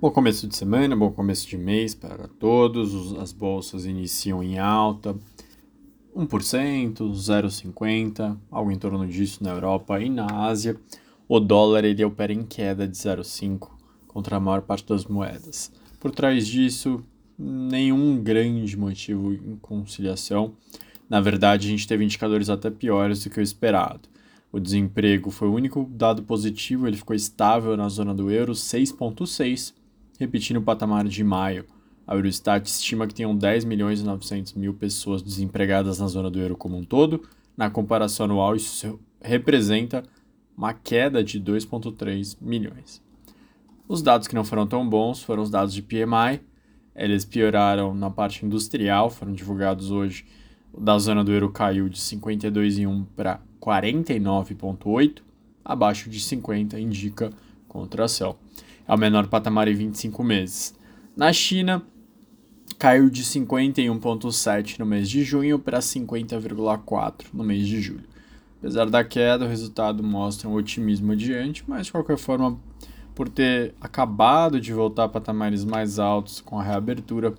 Bom começo de semana, bom começo de mês para todos. As bolsas iniciam em alta, 1%, 0,50%, algo em torno disso na Europa e na Ásia. O dólar ele opera em queda de 0,5% contra a maior parte das moedas. Por trás disso, nenhum grande motivo em conciliação. Na verdade, a gente teve indicadores até piores do que o esperado. O desemprego foi o único dado positivo, ele ficou estável na zona do euro, 6,6%, repetindo o patamar de maio. A Eurostat estima que tenham 10 milhões e 900 mil pessoas desempregadas na zona do euro como um todo. Na comparação anual, isso representa uma queda de 2,3 milhões. Os dados que não foram tão bons foram os dados de PMI. Eles pioraram na parte industrial, foram divulgados hoje. O da zona do euro caiu de 52,1 para 49,8, abaixo de 50 indica contração é o menor patamar em 25 meses. Na China, caiu de 51,7 no mês de junho para 50,4 no mês de julho. Apesar da queda, o resultado mostra um otimismo adiante, mas de qualquer forma, por ter acabado de voltar a patamares mais altos com a reabertura,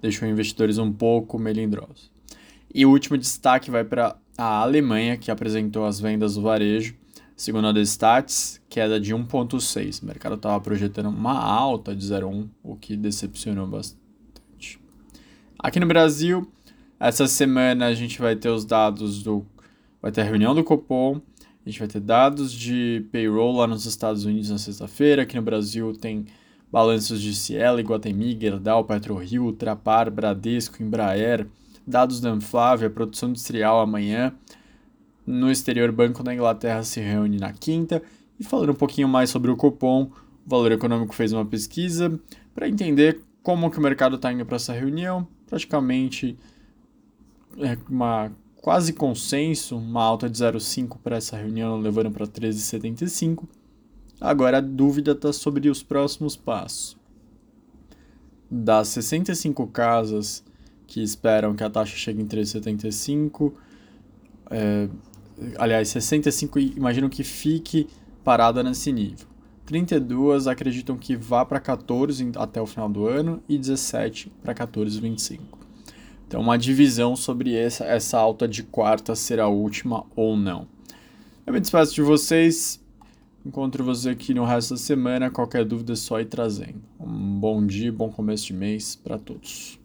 deixou investidores um pouco melindrosos. E o último destaque vai para a Alemanha, que apresentou as vendas do varejo Segundo a Destats, queda de 1,6. O mercado estava projetando uma alta de 0,1, o que decepcionou bastante. Aqui no Brasil, essa semana a gente vai ter os dados do. Vai ter a reunião do Copom, a gente vai ter dados de payroll lá nos Estados Unidos na sexta-feira. Aqui no Brasil tem balanços de Cielo, Iguatemi, Gerdau, PetroRio, Ultrapar, Bradesco, Embraer, dados da Anflávia, produção industrial amanhã. No exterior, Banco da Inglaterra se reúne na quinta. E falando um pouquinho mais sobre o Copom, o Valor Econômico fez uma pesquisa para entender como que o mercado está indo para essa reunião. Praticamente é uma quase consenso, uma alta de 0,5 para essa reunião, levando para 13,75. Agora a dúvida está sobre os próximos passos. Das 65 casas que esperam que a taxa chegue em 3,75, é, aliás, 65 imaginam que fique parada nesse nível. 32 acreditam que vá para 14 até o final do ano e 17 para 14,25. Então, uma divisão sobre essa, essa alta de quarta ser a última ou não. Eu me despeço de vocês. Encontro você aqui no resto da semana. Qualquer dúvida é só ir trazendo. Um bom dia, bom começo de mês para todos.